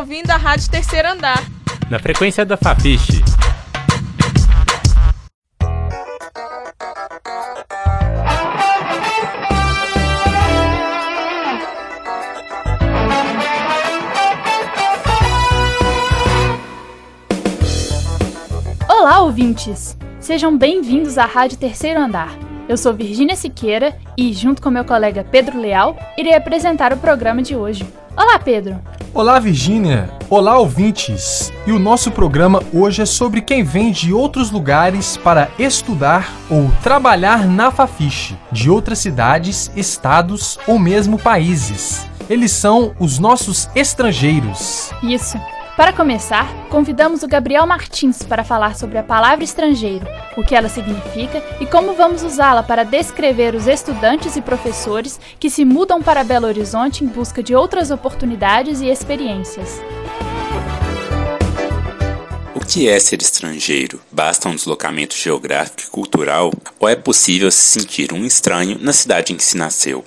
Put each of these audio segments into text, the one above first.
ouvindo a Rádio Terceiro Andar. Na frequência da Fafiche. Olá, ouvintes! Sejam bem-vindos à Rádio Terceiro Andar. Eu sou Virgínia Siqueira e, junto com meu colega Pedro Leal, irei apresentar o programa de hoje. Olá, Pedro! Olá, Virgínia! Olá, ouvintes! E o nosso programa hoje é sobre quem vem de outros lugares para estudar ou trabalhar na Fafiche, de outras cidades, estados ou mesmo países. Eles são os nossos estrangeiros. Isso! Para começar, convidamos o Gabriel Martins para falar sobre a palavra estrangeiro, o que ela significa e como vamos usá-la para descrever os estudantes e professores que se mudam para Belo Horizonte em busca de outras oportunidades e experiências. O que é ser estrangeiro? Basta um deslocamento geográfico e cultural ou é possível se sentir um estranho na cidade em que se nasceu?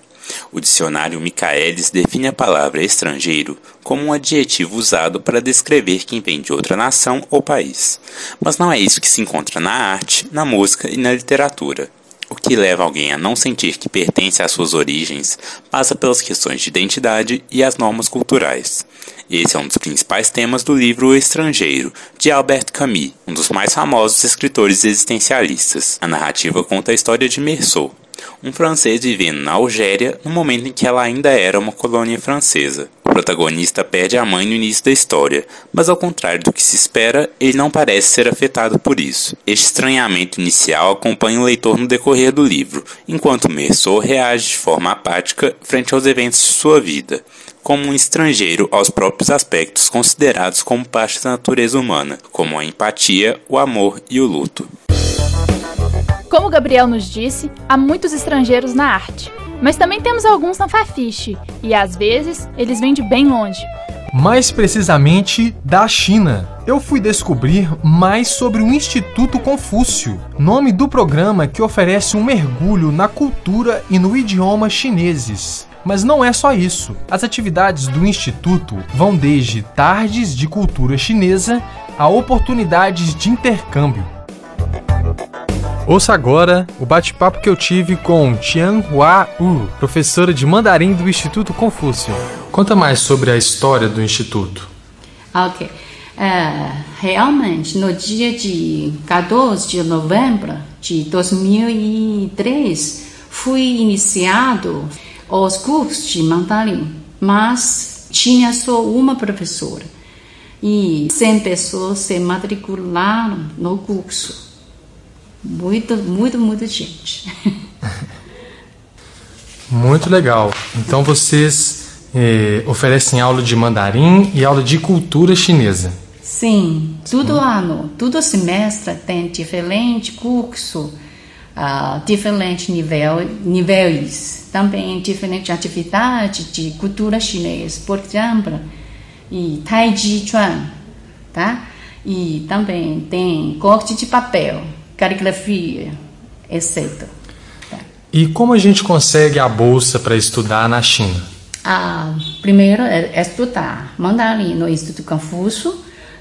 O dicionário Michaelis define a palavra estrangeiro como um adjetivo usado para descrever quem vem de outra nação ou país. Mas não é isso que se encontra na arte, na música e na literatura. O que leva alguém a não sentir que pertence às suas origens passa pelas questões de identidade e as normas culturais. Esse é um dos principais temas do livro O Estrangeiro, de Albert Camus, um dos mais famosos escritores existencialistas. A narrativa conta a história de Meursault, um francês vivendo na Algéria no momento em que ela ainda era uma colônia francesa. O protagonista perde a mãe no início da história, mas ao contrário do que se espera, ele não parece ser afetado por isso. Este estranhamento inicial acompanha o leitor no decorrer do livro, enquanto Merceau reage de forma apática frente aos eventos de sua vida, como um estrangeiro aos próprios aspectos considerados como parte da natureza humana, como a empatia, o amor e o luto. Como Gabriel nos disse, há muitos estrangeiros na arte, mas também temos alguns na Fafiche, e às vezes eles vêm de bem longe. Mais precisamente da China. Eu fui descobrir mais sobre o Instituto Confúcio, nome do programa que oferece um mergulho na cultura e no idioma chineses. Mas não é só isso. As atividades do Instituto vão desde tardes de cultura chinesa a oportunidades de intercâmbio. Ouça agora o bate-papo que eu tive com Tian Hua U, professora de mandarim do Instituto Confúcio. Conta mais sobre a história do Instituto. Ok. É, realmente, no dia de 14 de novembro de 2003, fui iniciado os cursos de mandarim, mas tinha só uma professora e 100 pessoas se matricularam no curso. Muito, muito, muita gente. Muito legal. Então vocês eh, oferecem aula de mandarim e aula de cultura chinesa. Sim, todo ano, todo semestre tem diferente curso, uh, diferente nível, níveis, também diferente atividade de cultura chinesa, por exemplo, e Tai Chi Chuan, tá? E também tem corte de papel, caligrafia, etc. Tá? E como a gente consegue a bolsa para estudar na China? Ah, primeiro é estudar mandarim no Instituto Confúcio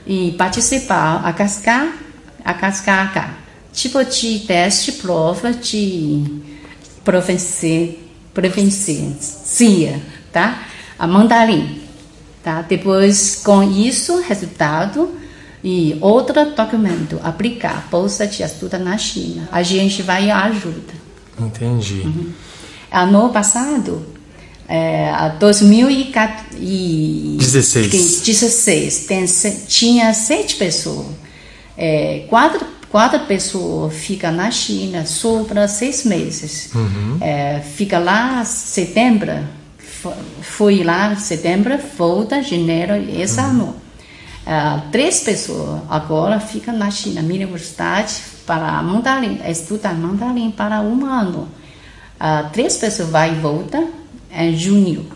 e participar a cascar a cascar tipo de teste prova de proficiência, tá? A mandarim, tá? Depois com isso resultado e outro documento, aplicar bolsa de estudo na China. A gente vai ajuda. Entendi. Uhum. Ano passado, é, 2016, 16, tem, tinha sete pessoas. É, quatro, quatro pessoas ficam na China para seis meses. Uhum. É, fica lá setembro, foi lá setembro, volta janeiro, esse uhum. ano. Uh, três pessoas agora ficam na China, minha universidade, para mandarim, estudar mandarim para um ano. Uh, três pessoas vai e volta em junho.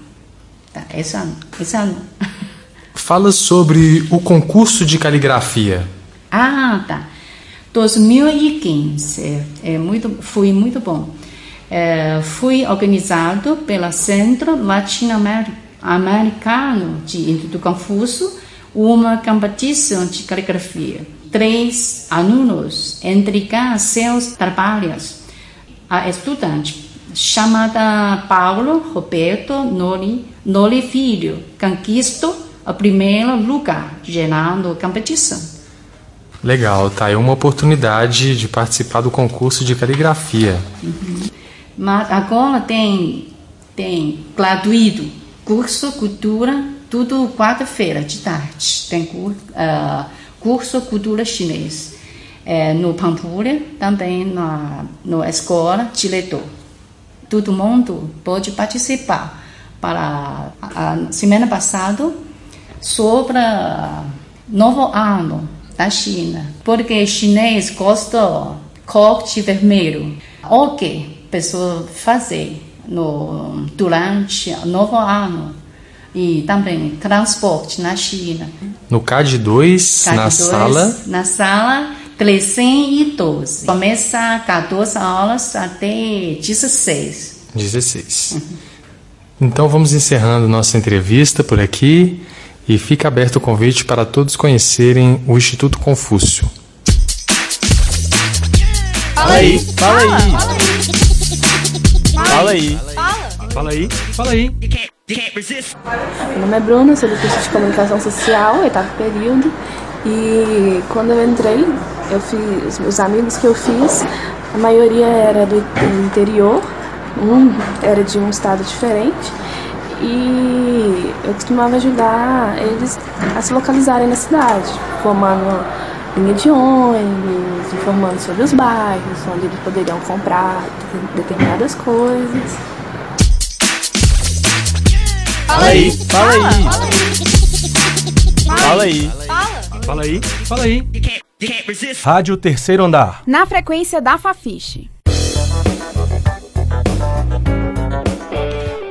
Tá, esse ano. Esse ano. Fala sobre o concurso de caligrafia. Ah, tá. 2015 é, é muito, foi muito bom. É, foi organizado pelo Centro Latino-Americano de Instituto Confuso uma competição de caligrafia. Três alunos entregam seus trabalhos a estudante chamada Paulo Roberto Noli, Noli Filho conquistou o primeiro lugar geral na competição. Legal, tá aí uma oportunidade de participar do concurso de caligrafia. Uhum. Mas agora tem tem gratuito curso cultura tudo quarta-feira de tarde. Tem uh, curso cultura chinês. É, no Pampulha também na na escola diretor todo mundo pode participar. Para a semana passada sobre novo ano da China porque chinês gosta corte vermelho. O que pessoa fazer no, durante novo ano e também transporte na China. No CAD 2, CAD na 2, sala? Na sala 312. Começa 14 horas até 16. 16. Uhum. Então vamos encerrando nossa entrevista por aqui e fica aberto o convite para todos conhecerem o Instituto Confúcio. Fala aí, fala aí. Fala aí. Fala aí. Fala. Fala aí. Fala aí. Meu nome é Bruna, sou do curso de comunicação social, oitavo período. E quando eu entrei, eu fiz os amigos que eu fiz, a maioria era do, interior, um era de um estado diferente. E eu costumava ajudar eles a se localizarem na cidade, formando linha de ônibus, informando sobre os bairros, onde eles poderiam comprar determinadas coisas. Fala aí, fala aí. Fala aí. Fala aí, fala aí. Rádio Terceiro Andar. Na frequência da Fafiche.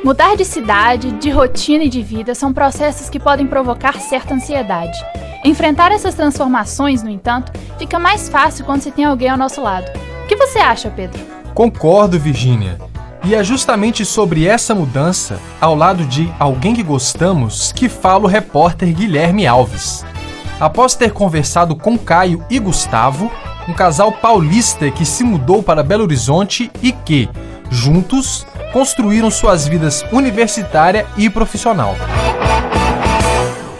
Mudar de cidade, de rotina e de vida são processos que podem provocar certa ansiedade. Enfrentar essas transformações, no entanto, fica mais fácil quando se tem alguém ao nosso lado. O que você acha, Pedro? Concordo, Virginia. E é justamente sobre essa mudança, ao lado de alguém que gostamos, que fala o repórter Guilherme Alves. Após ter conversado com Caio e Gustavo, um casal paulista que se mudou para Belo Horizonte e que, juntos, construíram suas vidas universitária e profissional.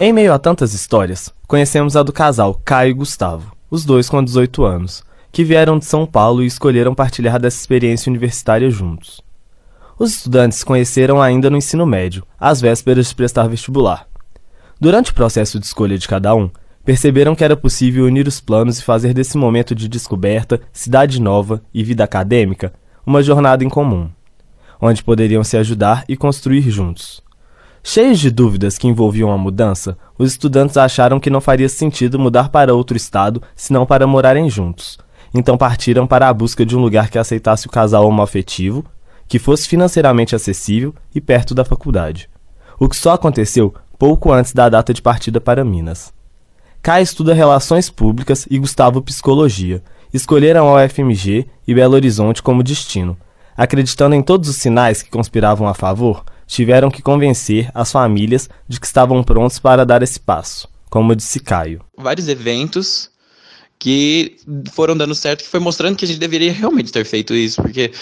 Em meio a tantas histórias, conhecemos a do casal Caio e Gustavo, os dois com 18 anos, que vieram de São Paulo e escolheram partilhar dessa experiência universitária juntos. Os estudantes se conheceram ainda no ensino médio, às vésperas de prestar vestibular. Durante o processo de escolha de cada um, perceberam que era possível unir os planos e fazer desse momento de descoberta, cidade nova e vida acadêmica uma jornada em comum, onde poderiam se ajudar e construir juntos. Cheios de dúvidas que envolviam a mudança, os estudantes acharam que não faria sentido mudar para outro estado senão para morarem juntos. Então partiram para a busca de um lugar que aceitasse o casal homoafetivo, que fosse financeiramente acessível e perto da faculdade. O que só aconteceu pouco antes da data de partida para Minas. Kai estuda Relações Públicas e Gustavo Psicologia. Escolheram a UFMG e Belo Horizonte como destino. Acreditando em todos os sinais que conspiravam a favor, tiveram que convencer as famílias de que estavam prontos para dar esse passo, como disse Caio. Vários eventos que foram dando certo, que foi mostrando que a gente deveria realmente ter feito isso, porque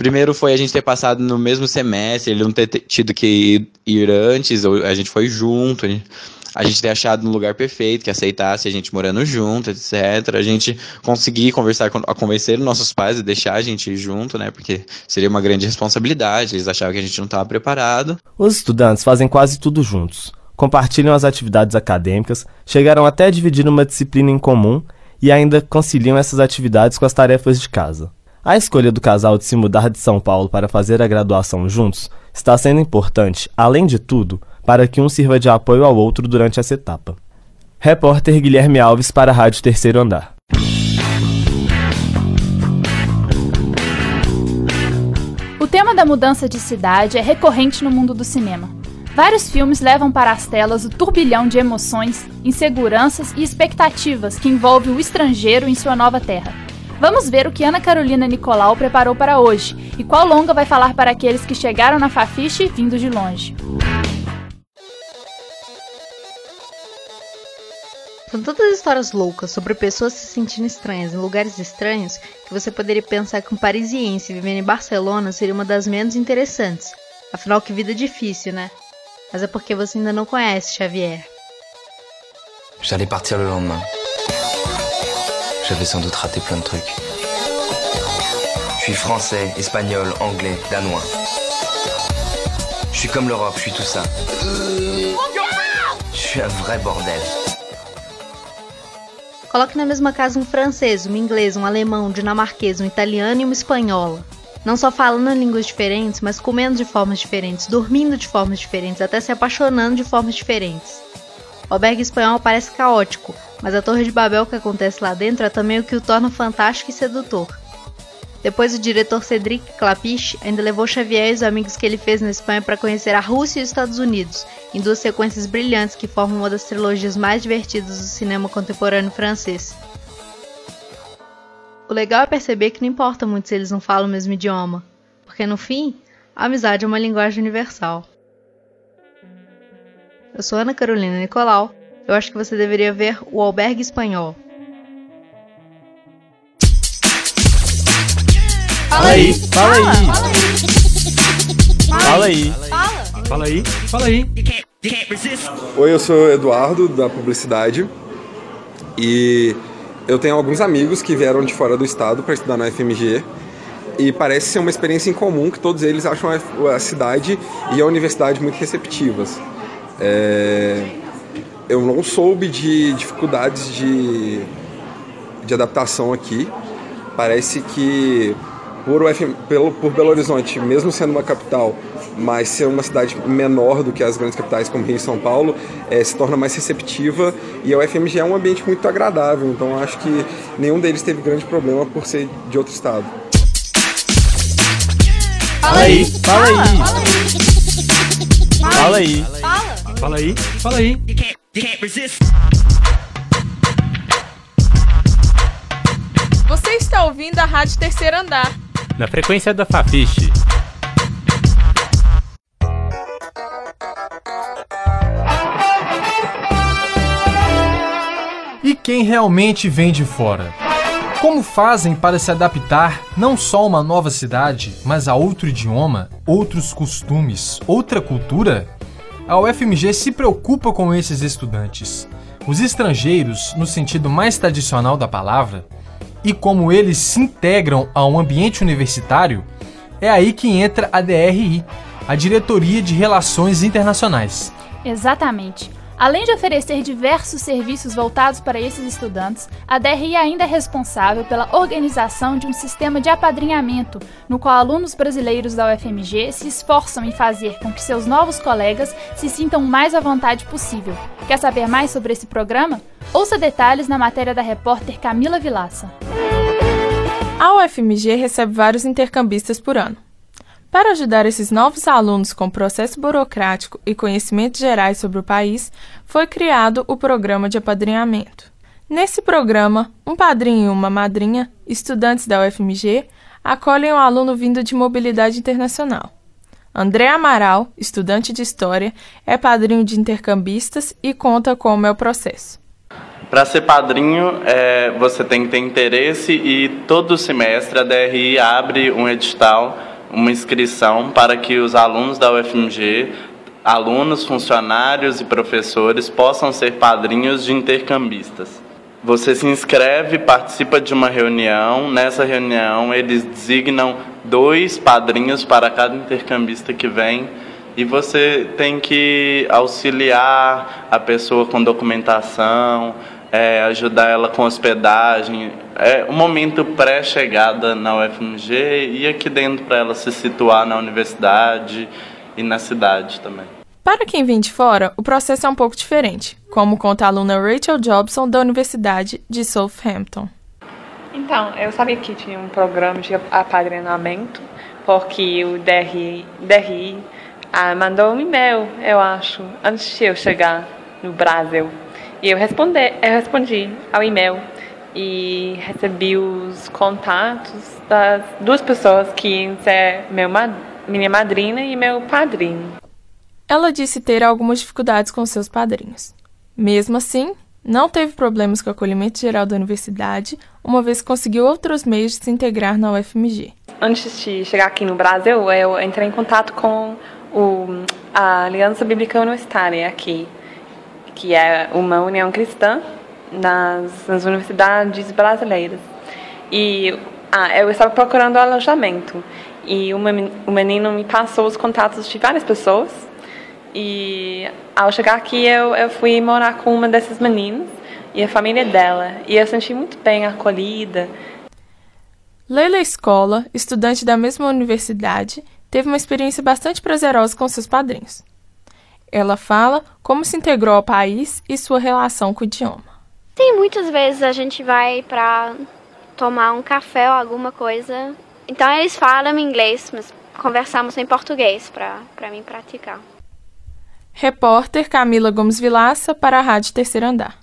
primeiro foi a gente ter passado no mesmo semestre, ele não ter tido que ir antes, a gente foi junto, a gente ter achado um lugar perfeito, que aceitasse a gente morando junto, etc. A gente conseguir conversar, com, a convencer nossos pais e deixar a gente ir junto, né? Porque seria uma grande responsabilidade, eles achavam que a gente não estava preparado. Os estudantes fazem quase tudo juntos. Compartilham as atividades acadêmicas, chegaram até a dividir uma disciplina em comum e ainda conciliam essas atividades com as tarefas de casa. A escolha do casal de se mudar de São Paulo para fazer a graduação juntos está sendo importante, além de tudo, para que um sirva de apoio ao outro durante essa etapa. Repórter Guilherme Alves para a Rádio Terceiro Andar. O tema da mudança de cidade é recorrente no mundo do cinema. Vários filmes levam para as telas o turbilhão de emoções, inseguranças e expectativas que envolve o estrangeiro em sua nova terra. Vamos ver o que Ana Carolina Nicolau preparou para hoje e qual longa vai falar para aqueles que chegaram na Fafiche vindo de longe. São tantas histórias loucas sobre pessoas se sentindo estranhas em lugares estranhos que você poderia pensar que um parisiense vivendo em Barcelona seria uma das menos interessantes. Afinal, que vida difícil, né? Mas é porque você ainda não conhece Xavier. J'allais partir le lendemain. J'avais sans doute raté plein de trucs. Je suis français, espagnol, anglais, danois. Je suis comme l'Europe, je suis tout ça. Je suis un vrai bordel. Coloque na mesma casa um francês, um inglês, um alemão, um dinamarquês, um italiano e uma espanhola. Não só falando línguas diferentes, mas comendo de formas diferentes, dormindo de formas diferentes, até se apaixonando de formas diferentes. O albergue espanhol parece caótico, mas a Torre de Babel que acontece lá dentro é também o que o torna fantástico e sedutor. Depois, o diretor Cedric Clapiche ainda levou Xavier e os amigos que ele fez na Espanha para conhecer a Rússia e os Estados Unidos, em duas sequências brilhantes que formam uma das trilogias mais divertidas do cinema contemporâneo francês. O legal é perceber que não importa muito se eles não falam o mesmo idioma, porque no fim, a amizade é uma linguagem universal. Eu sou Ana Carolina Nicolau. Eu acho que você deveria ver O Albergue Espanhol, Fala aí, fala aí. Fala aí. Fala aí, fala aí. Oi, eu sou Eduardo da publicidade e eu tenho alguns amigos que vieram de fora do estado para estudar na FMG e parece ser uma experiência em comum que todos eles acham a cidade e a universidade muito receptivas. É... Eu não soube de dificuldades de, de adaptação aqui. Parece que por, UFM, pelo, por Belo Horizonte, mesmo sendo uma capital, mas ser uma cidade menor do que as grandes capitais como Rio e São Paulo, é, se torna mais receptiva e a UFMG é um ambiente muito agradável, então acho que nenhum deles teve grande problema por ser de outro estado. Fala aí, fala aí. Fala aí. Fala aí, fala aí. Você está ouvindo a Rádio Terceiro Andar. Na frequência da Fafiche. E quem realmente vem de fora? Como fazem para se adaptar não só a uma nova cidade, mas a outro idioma, outros costumes, outra cultura? A UFMG se preocupa com esses estudantes. Os estrangeiros, no sentido mais tradicional da palavra, e como eles se integram a um ambiente universitário, é aí que entra a DRI, a Diretoria de Relações Internacionais. Exatamente. Além de oferecer diversos serviços voltados para esses estudantes, a DRI ainda é responsável pela organização de um sistema de apadrinhamento, no qual alunos brasileiros da UFMG se esforçam em fazer com que seus novos colegas se sintam o mais à vontade possível. Quer saber mais sobre esse programa? Ouça detalhes na matéria da repórter Camila Vilaça. A UFMG recebe vários intercambistas por ano. Para ajudar esses novos alunos com processo burocrático e conhecimentos gerais sobre o país, foi criado o programa de apadrinhamento. Nesse programa, um padrinho e uma madrinha, estudantes da UFMG, acolhem um aluno vindo de mobilidade internacional. André Amaral, estudante de História, é padrinho de intercambistas e conta como é o processo. Para ser padrinho, é, você tem que ter interesse e todo semestre a DRI abre um edital uma inscrição para que os alunos da UFMG, alunos, funcionários e professores possam ser padrinhos de intercambistas. Você se inscreve, participa de uma reunião. Nessa reunião, eles designam dois padrinhos para cada intercambista que vem e você tem que auxiliar a pessoa com documentação, é, ajudar ela com hospedagem. É um momento pré-chegada na UFMG e aqui dentro para ela se situar na universidade e na cidade também. Para quem vem de fora, o processo é um pouco diferente, como conta a aluna Rachel Jobson da Universidade de Southampton. Então, eu sabia que tinha um programa de apadrinhamento, porque o DRI, DRI ah, mandou um e-mail, eu acho, antes de eu chegar no Brasil. E eu respondi, eu respondi ao e-mail e recebi os contatos das duas pessoas que ser meu, minha madrinha e meu padrinho. Ela disse ter algumas dificuldades com seus padrinhos. Mesmo assim, Não teve problemas com o acolhimento geral da universidade, uma vez que conseguiu outros meios de se integrar na UFMG. Antes de chegar aqui no Brasil, eu entrei em contato com o, a Aliança Bíblica Universitária aqui, que é uma união cristã nas, nas universidades brasileiras. E ah, eu estava procurando alojamento e uma, o menino me passou os contatos de várias pessoas. E ao chegar aqui, eu, eu fui morar com uma dessas meninas e a família dela. E eu senti muito bem acolhida. Leila Escola, estudante da mesma universidade, teve uma experiência bastante prazerosa com seus padrinhos. Ela fala como se integrou ao país e sua relação com o idioma. Sim, muitas vezes a gente vai para tomar um café ou alguma coisa. Então eles falam inglês, mas conversamos em português para mim praticar. Repórter Camila Gomes Vilaça para a Rádio Terceiro Andar.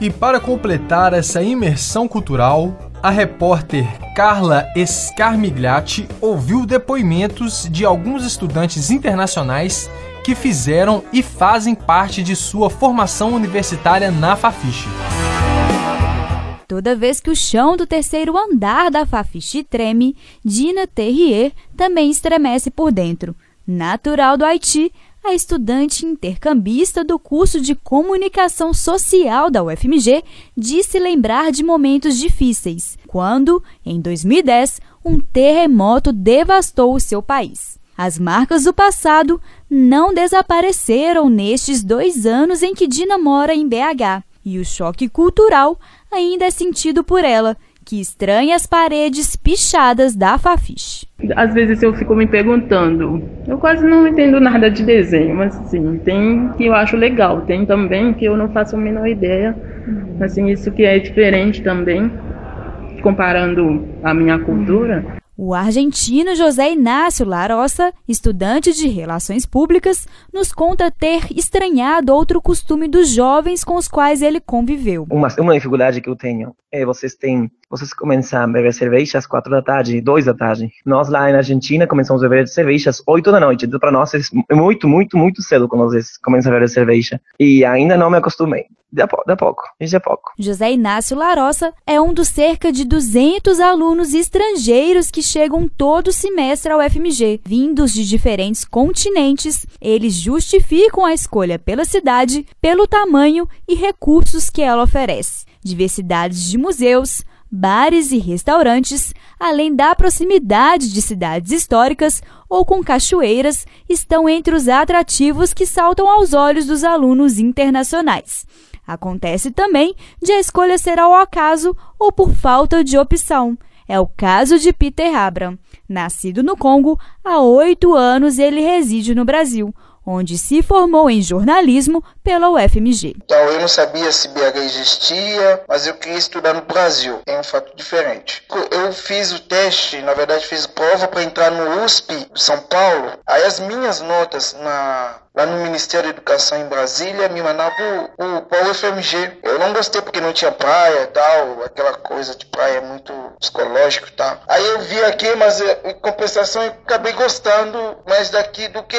E para completar essa imersão cultural, a repórter Carla Escarmigliati ouviu depoimentos de alguns estudantes internacionais que fizeram e fazem parte de sua formação universitária na Fafiche. Toda vez que o chão do terceiro andar da Fafiche treme, Dina Terrier também estremece por dentro. Natural do Haiti, a estudante intercambista do curso de Comunicação Social da UFMG disse lembrar de momentos difíceis, quando, em 2010, um terremoto devastou o seu país. As marcas do passado não desapareceram nestes dois anos em que Dina mora em BH, e o choque cultural ainda é sentido por ela, que estranha as paredes pichadas da Fafiche. Às vezes eu fico me perguntando, eu quase não entendo nada de desenho, mas assim, tem que eu acho legal, tem também que eu não faço a menor ideia, assim, isso que é diferente também, comparando a minha cultura. O argentino José Inácio Larossa, estudante de Relações Públicas, nos conta ter estranhado outro costume dos jovens com os quais ele conviveu. Uma, uma dificuldade que eu tenho é vocês têm vocês começam a beber cerveja às quatro da tarde, dois da tarde. Nós lá na Argentina começamos a beber cerveja às oito da noite. Então, para nós é muito, muito, muito cedo quando nós começamos a beber cerveja. E ainda não me acostumei. De a, de a pouco, de a pouco. José Inácio Larossa é um dos cerca de 200 alunos estrangeiros que chegam todo semestre ao FMG. Vindos de diferentes continentes, eles justificam a escolha pela cidade, pelo tamanho e recursos que ela oferece. Diversidades de museus, bares e restaurantes, além da proximidade de cidades históricas ou com cachoeiras, estão entre os atrativos que saltam aos olhos dos alunos internacionais. Acontece também de a escolha ser ao acaso ou por falta de opção. É o caso de Peter Abram. Nascido no Congo, há oito anos ele reside no Brasil, onde se formou em jornalismo pela UFMG. Então eu não sabia se BH existia, mas eu queria estudar no Brasil. É um fato diferente. Eu fiz o teste, na verdade fiz prova para entrar no USP São Paulo. Aí as minhas notas na lá no Ministério da Educação em Brasília, me mandavam para o UFMG. Eu não gostei porque não tinha praia e tal, aquela coisa de praia muito psicológico e tal. Aí eu vi aqui, mas eh, em compensação eu acabei gostando mais daqui do que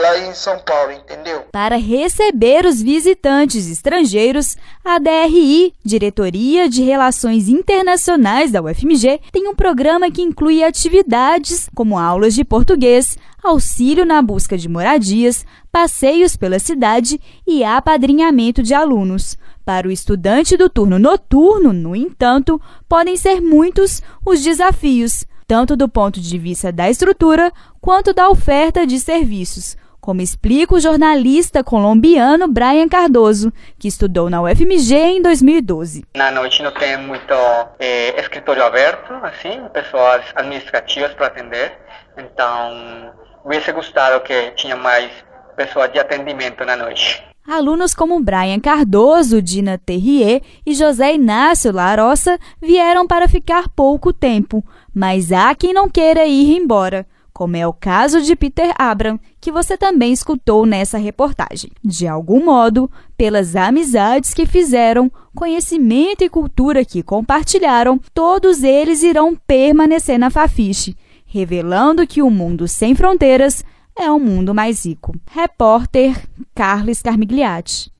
lá em São Paulo, entendeu? Para receber os visitantes estrangeiros, a DRI, Diretoria de Relações Internacionais da UFMG, tem um programa que inclui atividades como aulas de português, auxílio na busca de moradias, passeios pela cidade e apadrinhamento de alunos. Para o estudante do turno noturno, no entanto, podem ser muitos os desafios, tanto do ponto de vista da estrutura quanto da oferta de serviços, como explica o jornalista colombiano Brian Cardoso, que estudou na UFMG em 2012. Na noite não tem muito é, escritório aberto, assim, pessoas administrativas para atender, então hubiese gostado que tinha mais pessoas de atendimento na noite. Alunos como Brian Cardoso, Dina Terrier e José Inácio Larossa vieram para ficar pouco tempo, mas há quem não queira ir embora, como é o caso de Peter Abram, que você também escutou nessa reportagem. De algum modo, pelas amizades que fizeram, conhecimento e cultura que compartilharam, todos eles irão permanecer na Fafiche revelando que o mundo sem fronteiras é um mundo mais rico. Repórter Carlos Carmigliati.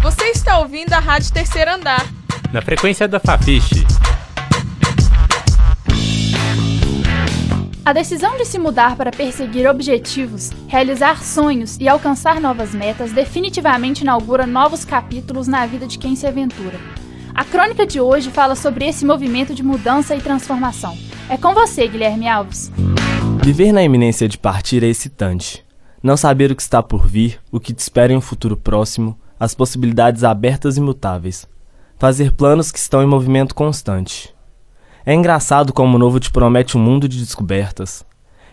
Você está ouvindo a Rádio Terceiro Andar. Na frequência da Fafiche. A decisão de se mudar para perseguir objetivos, realizar sonhos e alcançar novas metas definitivamente inaugura novos capítulos na vida de quem se aventura. A crônica de hoje fala sobre esse movimento de mudança e transformação. É com você, Guilherme Alves. Viver na iminência de partir é excitante. Não saber o que está por vir, o que te espera em um futuro próximo, as possibilidades abertas e mutáveis. Fazer planos que estão em movimento constante. É engraçado como o novo te promete um mundo de descobertas.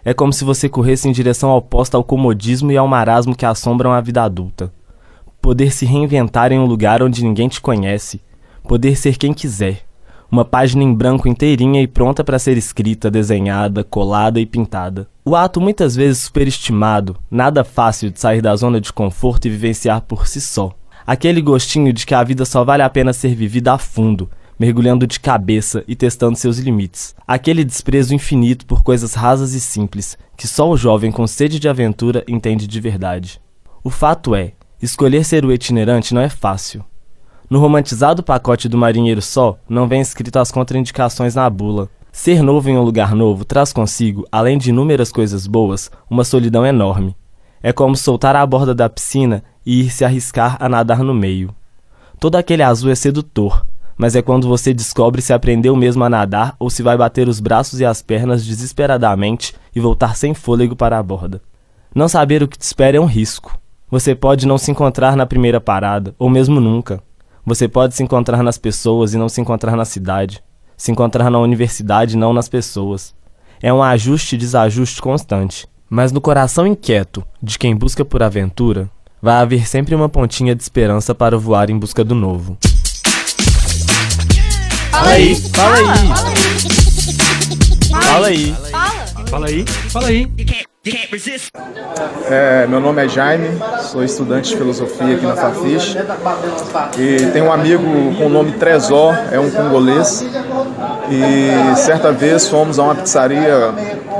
É como se você corresse em direção oposta ao comodismo e ao marasmo que assombram a vida adulta. Poder se reinventar em um lugar onde ninguém te conhece. Poder ser quem quiser. Uma página em branco inteirinha e pronta para ser escrita, desenhada, colada e pintada. O ato muitas vezes superestimado, nada fácil de sair da zona de conforto e vivenciar por si só. Aquele gostinho de que a vida só vale a pena ser vivida a fundo, mergulhando de cabeça e testando seus limites. Aquele desprezo infinito por coisas rasas e simples, que só o jovem com sede de aventura entende de verdade. O fato é, escolher ser o itinerante não é fácil. No romantizado pacote do marinheiro só, não vem escrito as contraindicações na bula. Ser novo em um lugar novo traz consigo, além de inúmeras coisas boas, uma solidão enorme. É como soltar a borda da piscina e ir se arriscar a nadar no meio. Todo aquele azul é sedutor, mas é quando você descobre se aprendeu mesmo a nadar ou se vai bater os braços e as pernas desesperadamente e voltar sem fôlego para a borda. Não saber o que te espera é um risco. Você pode não se encontrar na primeira parada, ou mesmo nunca. Você pode se encontrar nas pessoas e não se encontrar na cidade. Se encontrar na universidade e não nas pessoas. É um ajuste e desajuste constante. Mas no coração inquieto de quem busca por aventura, vai haver sempre uma pontinha de esperança para voar em busca do novo. Fala aí, fala aí. Fala aí. Fala aí, fala aí. É, meu nome é Jaime, sou estudante de filosofia aqui na Fafiche e tenho um amigo com o nome Trezor, é um congolês. E certa vez fomos a uma pizzaria,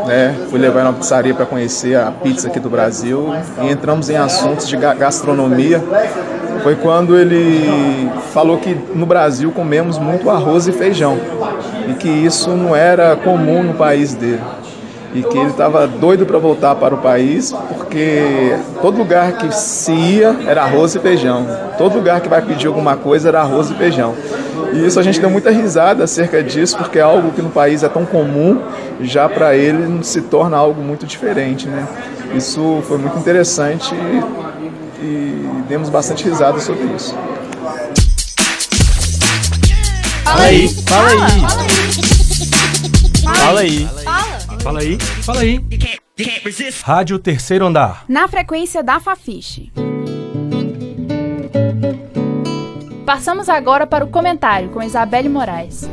né, fui levar uma pizzaria para conhecer a pizza aqui do Brasil. E entramos em assuntos de gastronomia. Foi quando ele falou que no Brasil comemos muito arroz e feijão. E que isso não era comum no país dele e que ele estava doido para voltar para o país porque todo lugar que se ia era arroz e feijão, todo lugar que vai pedir alguma coisa era arroz e feijão. E isso a gente deu muita risada acerca disso, porque é algo que no país é tão comum, já para ele se torna algo muito diferente, né? Isso foi muito interessante e, e demos bastante risada sobre isso. Fala aí, fala aí. Fala aí. Fala aí, fala aí. Rádio Terceiro Andar. Na frequência da Fafiche. Passamos agora para o comentário com Isabelle Moraes.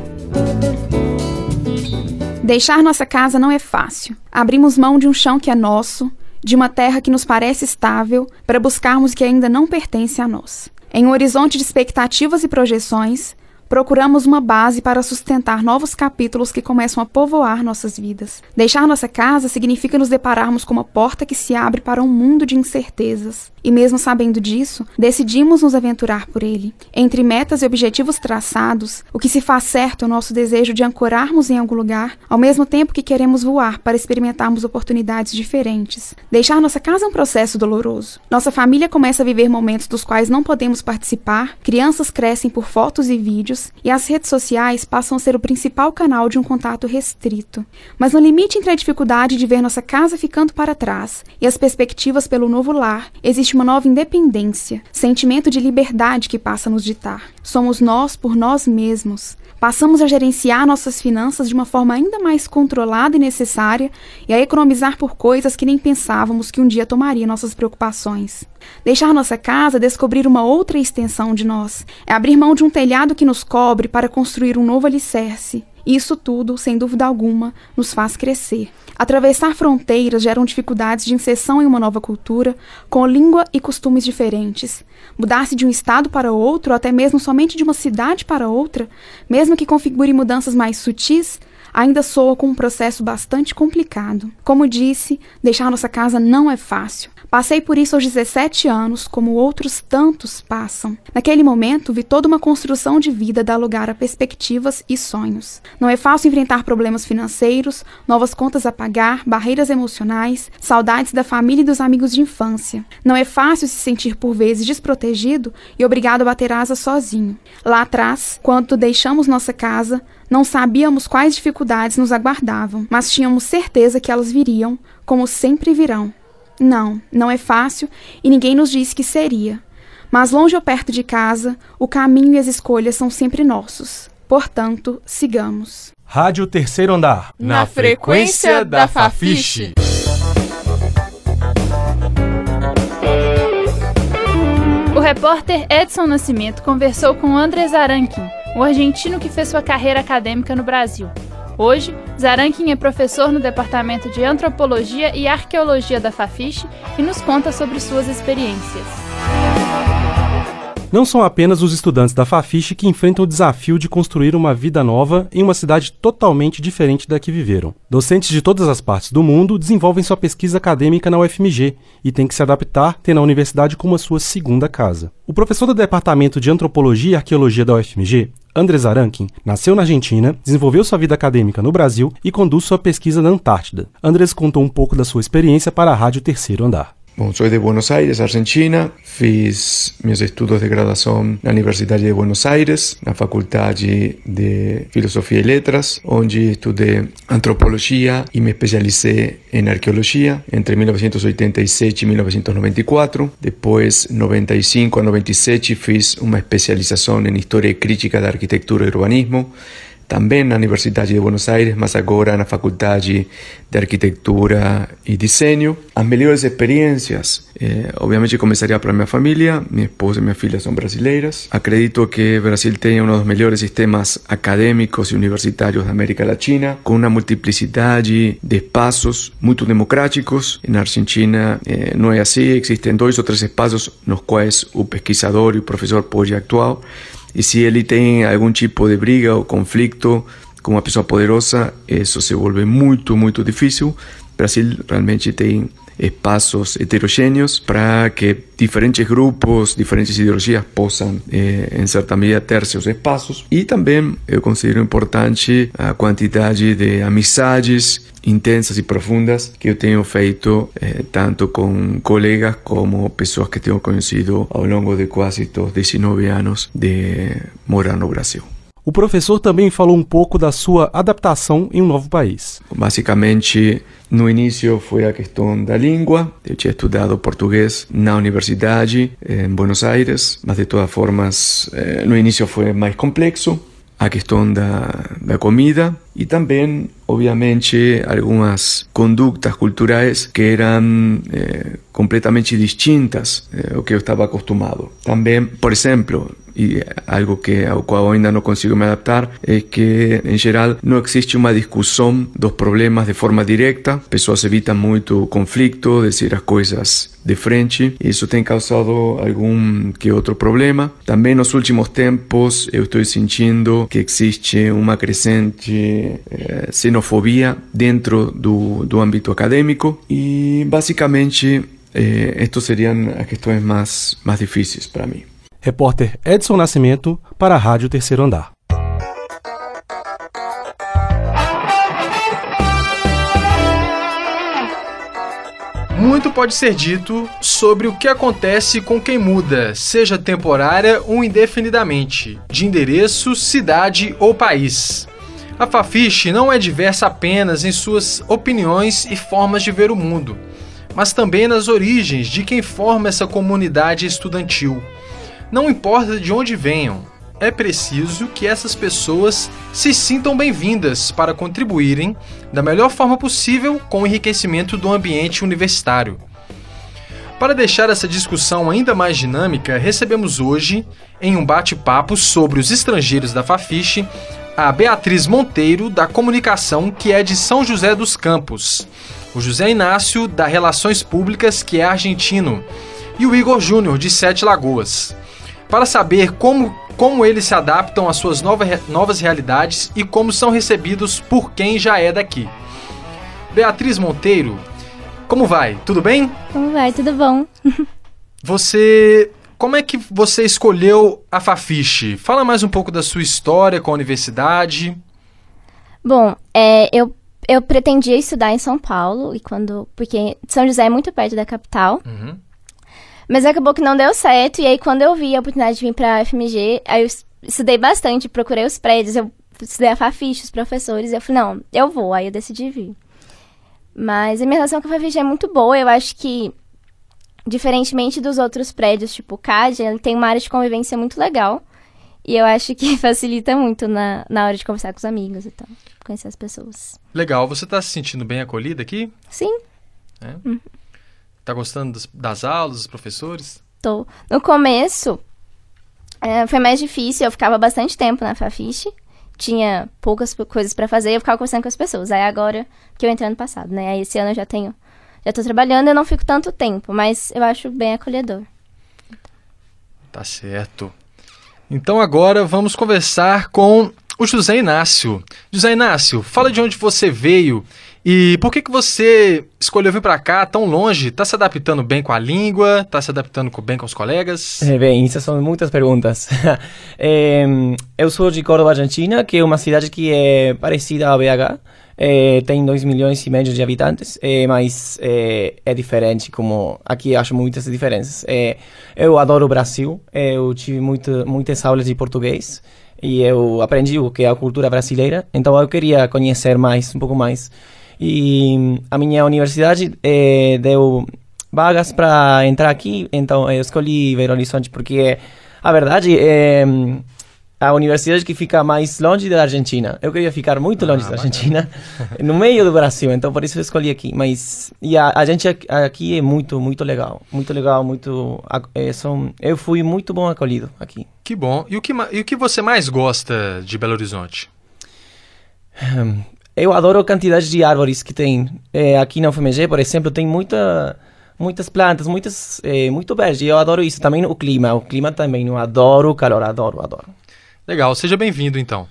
Deixar nossa casa não é fácil. Abrimos mão de um chão que é nosso, de uma terra que nos parece estável, para buscarmos o que ainda não pertence a nós. Em um horizonte de expectativas e projeções, procuramos uma base para sustentar novos capítulos que começam a povoar nossas vidas. Deixar nossa casa significa nos depararmos com uma porta que se abre para um mundo de incertezas. E mesmo sabendo disso, decidimos nos aventurar por ele. Entre metas e objetivos traçados, o que se faz certo é o nosso desejo de ancorarmos em algum lugar, ao mesmo tempo que queremos voar para experimentarmos oportunidades diferentes. Deixar nossa casa é um processo doloroso. Nossa família começa a viver momentos dos quais não podemos participar, crianças crescem por fotos e vídeos, e as redes sociais passam a ser o principal canal de um contato restrito. Mas no limite entre a dificuldade de ver nossa casa ficando para trás e as perspectivas pelo novo lar, existe uma nova independência, sentimento de liberdade que passa a nos ditar. Somos nós por nós mesmos. Passamos a gerenciar nossas finanças de uma forma ainda mais controlada e necessária e a economizar por coisas que nem pensávamos que um dia tomaria nossas preocupações. Deixar nossa casa descobrir uma outra extensão de nós. É abrir mão de um telhado que nos cobre para construir um novo alicerce. Isso tudo, sem dúvida alguma, nos faz crescer. Atravessar fronteiras geram dificuldades de inserção em uma nova cultura, com língua e costumes diferentes. Mudar-se de um estado para outro, ou até mesmo somente de uma cidade para outra, mesmo que configure mudanças mais sutis, ainda soa com um processo bastante complicado. Como disse, deixar nossa casa não é fácil. Passei por isso aos 17 anos, como outros tantos passam. Naquele momento, vi toda uma construção de vida dar lugar a perspectivas e sonhos. Não é fácil enfrentar problemas financeiros, novas contas a pagar, barreiras emocionais, saudades da família e dos amigos de infância. Não é fácil se sentir por vezes desprotegido e obrigado a bater asas sozinho. Lá atrás, quando deixamos nossa casa, não sabíamos quais dificuldades nos aguardavam, mas tínhamos certeza que elas viriam, como sempre virão. Não, não é fácil e ninguém nos disse que seria. Mas longe ou perto de casa, o caminho e as escolhas são sempre nossos. Portanto, sigamos. Rádio Terceiro Andar. Na frequência da Fafiche. O repórter Edson Nascimento conversou com André Zarankin, o argentino que fez sua carreira acadêmica no Brasil. Hoje, Zarankin é professor no Departamento de Antropologia e Arqueologia da Fafiche e nos conta sobre suas experiências. Não são apenas os estudantes da Fafiche que enfrentam o desafio de construir uma vida nova em uma cidade totalmente diferente da que viveram. Docentes de todas as partes do mundo desenvolvem sua pesquisa acadêmica na UFMG e têm que se adaptar, tendo a universidade como a sua segunda casa. O professor do Departamento de Antropologia e Arqueologia da UFMG, Andrés Arankin nasceu na Argentina, desenvolveu sua vida acadêmica no Brasil e conduz sua pesquisa na Antártida. Andrés contou um pouco da sua experiência para a Rádio Terceiro Andar. Bom, sou de Buenos Aires, Argentina. Fiz meus estudos de graduação na Universidade de Buenos Aires, na Faculdade de Filosofia e Letras, onde estudei antropologia e me especializei em arqueologia entre 1987 e 1994. Depois, 95 a 97, fiz uma especialização em História e Crítica da Arquitetura e Urbanismo também na Universidade de Buenos Aires, mas agora na Faculdade de Arquitetura e Desenho. As melhores experiências, eh, obviamente, começaria para minha família. Minha esposa e minha filha são brasileiras. Acredito que o Brasil tem um dos melhores sistemas acadêmicos e universitários da América Latina, com uma multiplicidade de espaços muito democráticos. Na Argentina eh, não é assim, existem dois ou três espaços nos quais o pesquisador e o professor pode atuar. E se ele tem algum tipo de briga ou conflito com uma pessoa poderosa, isso se volve muito, muito difícil. O Brasil realmente tem espaços heterogêneos para que diferentes grupos, diferentes ideologias possam, eh, em certa medida, ter seus espaços. E também eu considero importante a quantidade de amizades intensas e profundas que eu tenho feito eh, tanto com colegas como pessoas que tenho conhecido ao longo de quase os 19 anos de morar no Brasil. O professor também falou um pouco da sua adaptação em um novo país. Basicamente, no início foi a questão da língua. Eu tinha estudado português na universidade em Buenos Aires, mas de todas formas, eh, no início foi mais complexo. A questão da, da comida e também, obviamente, algumas condutas culturais que eram eh, completamente distintas eh, ao que eu estava acostumado. Também, por exemplo, e algo que ao qual ainda não consigo me adaptar é que em geral não existe uma discussão dos problemas de forma direta, pessoas evitam muito conflito, dizer as coisas de frente, e isso tem causado algum que outro problema. Também nos últimos tempos eu estou sentindo que existe uma crescente eh, xenofobia dentro do, do âmbito acadêmico e basicamente eh, estas seriam as questões mais, mais difíceis para mim. Repórter Edson Nascimento para a Rádio Terceiro Andar. Muito pode ser dito sobre o que acontece com quem muda, seja temporária ou indefinidamente, de endereço, cidade ou país. A Fafiche não é diversa apenas em suas opiniões e formas de ver o mundo, mas também nas origens de quem forma essa comunidade estudantil. Não importa de onde venham, é preciso que essas pessoas se sintam bem-vindas para contribuírem da melhor forma possível com o enriquecimento do ambiente universitário. Para deixar essa discussão ainda mais dinâmica, recebemos hoje, em um bate-papo sobre os estrangeiros da Fafiche, a Beatriz Monteiro, da Comunicação, que é de São José dos Campos, o José Inácio, da Relações Públicas, que é argentino, e o Igor Júnior, de Sete Lagoas. para saber como, como eles se adaptam às suas nova, novas realidades e como são recebidos por quem já é daqui. Beatriz Monteiro, como vai? Tudo bem? Como vai? Tudo bom. Você. Como é que você escolheu a Fafiche? Fala mais um pouco da sua história com a universidade. Bom, é, eu, eu pretendia estudar em São Paulo, e quando. Porque São José é muito perto da capital. Uhum. Mas acabou que não deu certo, e aí quando eu vi a oportunidade de vir pra FMG, aí eu estudei bastante, procurei os prédios, eu estudei a Fafiche, os professores, e eu falei, não, eu vou, aí eu decidi vir. Mas a minha relação com a Fafiche é muito boa, eu acho que, diferentemente dos outros prédios, tipo o CAD, ele tem uma área de convivência muito legal, e eu acho que facilita muito na, na hora de conversar com os amigos e tal, conhecer as pessoas. Legal, você tá se sentindo bem acolhida aqui? Sim. É? Uhum. Tá gostando das, das aulas, dos professores? Tô. No começo, é, foi mais difícil. Eu ficava bastante tempo na Fafiche. Tinha poucas coisas para fazer. Eu ficava conversando com as pessoas. Aí agora que eu entrei ano passado, né? Aí esse ano eu já tenho... Já tô trabalhando, eu não fico tanto tempo. Mas eu acho bem acolhedor. Tá certo. Então agora vamos conversar com o José Inácio. José Inácio, fala de onde você veio e por que, que você escolheu vir para cá tão longe? Está se adaptando bem com a língua? Está se adaptando bem com os colegas? É, bem, essas são muitas perguntas. é, eu sou de Córdoba, Argentina, que é uma cidade que é parecida a BH. É, tem 2 milhões e meio de habitantes, é, mas é, é, diferente, como aqui acho muitas diferenças. Eu adoro o Brasil, eu tive muito, muitas aulas de português e eu aprendi o que é a cultura brasileira, então eu queria conhecer mais, um pouco mais. E a minha universidade deu vagas para entrar aqui, então eu escolhi Belo Horizonte porque a verdade é a universidade que fica mais longe da Argentina. Eu queria ficar muito longe ah, da Argentina, no meio do Brasil, então por isso eu escolhi aqui. Mas e a, a gente aqui é muito, muito legal, muito legal, muito. É, são, eu fui muito bom acolhido aqui. Que bom. E o que, e o que você mais gosta de Belo Horizonte? Eu adoro a quantidade de árvores que tem. É, aqui na UFMG, por exemplo, tem muita, muitas plantas, muitas, é, muito verde. Eu adoro isso. Também o clima. O clima também. Eu adoro o calor. Adoro, adoro. Legal. Seja bem-vindo, então.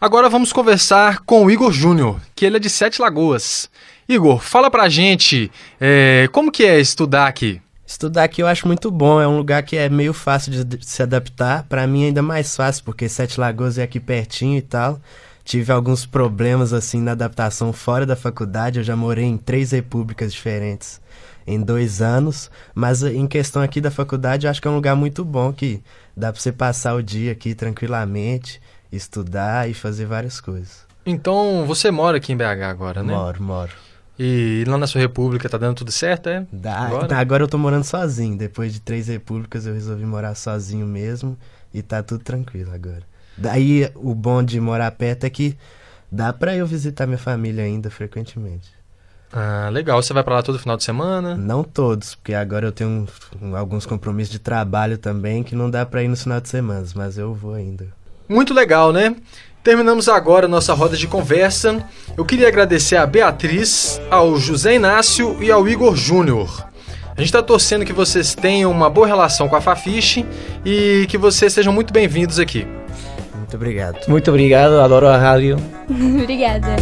Agora vamos conversar com o Igor Júnior, que ele é de Sete Lagoas. Igor, fala pra gente é, como que é estudar aqui? Estudar aqui eu acho muito bom, é um lugar que é meio fácil de se adaptar. Para mim ainda mais fácil, porque Sete Lagoas é aqui pertinho e tal tive alguns problemas assim na adaptação fora da faculdade. Eu já morei em três repúblicas diferentes em dois anos, mas em questão aqui da faculdade, eu acho que é um lugar muito bom que dá para você passar o dia aqui tranquilamente, estudar e fazer várias coisas. Então, você mora aqui em BH agora, né? Moro, moro. E lá na sua república tá dando tudo certo, é? Dá, agora? agora eu tô morando sozinho. Depois de três repúblicas eu resolvi morar sozinho mesmo e tá tudo tranquilo agora. Daí o bom de morar perto é que dá pra eu visitar minha família ainda frequentemente. Ah, legal. Você vai para lá todo final de semana? Não todos, porque agora eu tenho um, alguns compromissos de trabalho também que não dá para ir no final de semana, mas eu vou ainda. Muito legal, né? Terminamos agora nossa roda de conversa. Eu queria agradecer a Beatriz, ao José Inácio e ao Igor Júnior. A gente está torcendo que vocês tenham uma boa relação com a Fafiche e que vocês sejam muito bem-vindos aqui. Muito obrigado. Muito obrigado, adoro a rádio. Obrigada.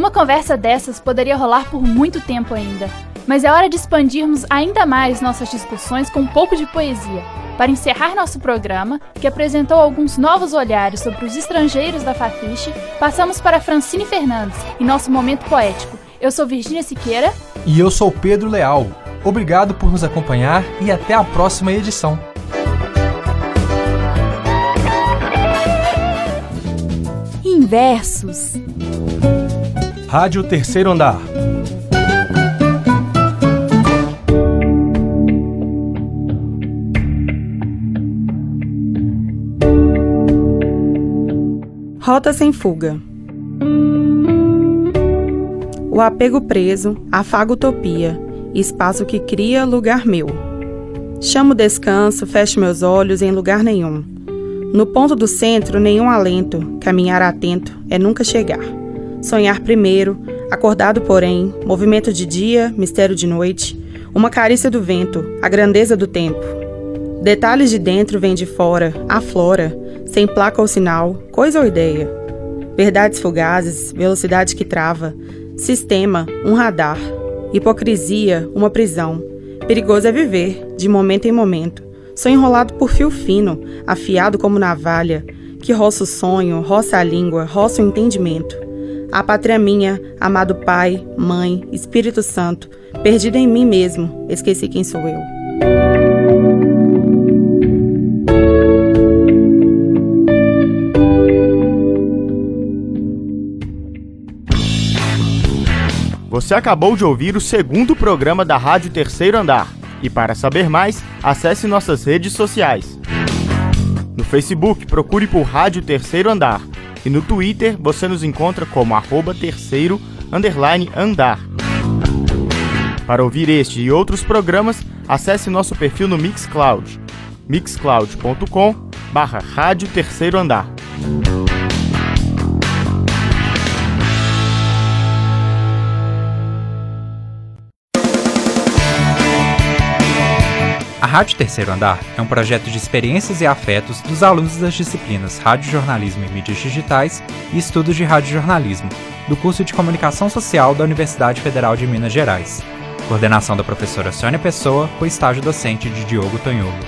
Uma conversa dessas poderia rolar por muito tempo ainda, mas é hora de expandirmos ainda mais nossas discussões com um pouco de poesia. Para encerrar nosso programa, que apresentou alguns novos olhares sobre os estrangeiros da Fafiche, passamos para Francine Fernandes em nosso momento poético. Eu sou Virgínia Siqueira. E eu sou Pedro Leal. Obrigado por nos acompanhar e até a próxima edição. Inversos. Rádio Terceiro Andar. Rota sem fuga. O apego preso, afaga utopia espaço que cria lugar meu. Chamo descanso, fecho meus olhos em lugar nenhum. No ponto do centro, nenhum alento, caminhar atento é nunca chegar. Sonhar primeiro, acordado porém, movimento de dia, mistério de noite, uma carícia do vento, a grandeza do tempo. Detalhes de dentro vêm de fora, aflora, sem placa ou sinal, coisa ou ideia. Verdades fugazes, velocidade que trava, sistema, um radar, hipocrisia, uma prisão. Perigoso é viver, de momento em momento. Sou enrolado por fio fino, afiado como navalha, que roça o sonho, roça a língua, roça o entendimento. A pátria minha, amado Pai, Mãe, Espírito Santo, perdido em mim mesmo, esqueci quem sou eu. Você acabou de ouvir o segundo programa da Rádio Terceiro Andar. E para saber mais, acesse nossas redes sociais. No Facebook, procure por Rádio Terceiro Andar. E no Twitter, você nos encontra como arroba terceiro underline andar. Para ouvir este e outros programas, acesse nosso perfil no Mixcloud. mixcloud.com barra Rádio Terceiro Andar. Rádio Terceiro Andar é um projeto de experiências e afetos dos alunos das disciplinas Rádio Jornalismo e Mídias Digitais e Estudos de Rádio Jornalismo, do curso de Comunicação Social da Universidade Federal de Minas Gerais. Coordenação da professora Sônia Pessoa, com estágio docente de Diogo Tonholo.